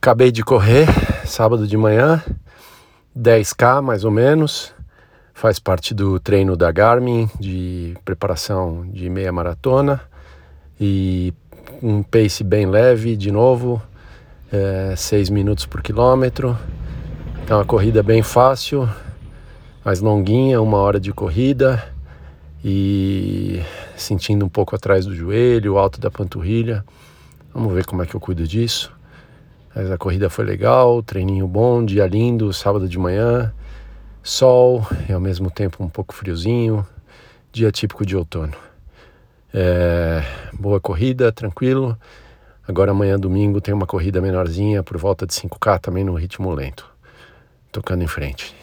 Acabei de correr sábado de manhã, 10k mais ou menos. Faz parte do treino da Garmin de preparação de meia maratona e um pace bem leve de novo, é, 6 minutos por quilômetro. Então a corrida bem fácil, mais longuinha, uma hora de corrida e sentindo um pouco atrás do joelho, alto da panturrilha. Vamos ver como é que eu cuido disso. Mas a corrida foi legal, treininho bom, dia lindo, sábado de manhã, sol e ao mesmo tempo um pouco friozinho, dia típico de outono. É, boa corrida, tranquilo. Agora amanhã domingo tem uma corrida menorzinha por volta de 5K também no ritmo lento. Tocando em frente.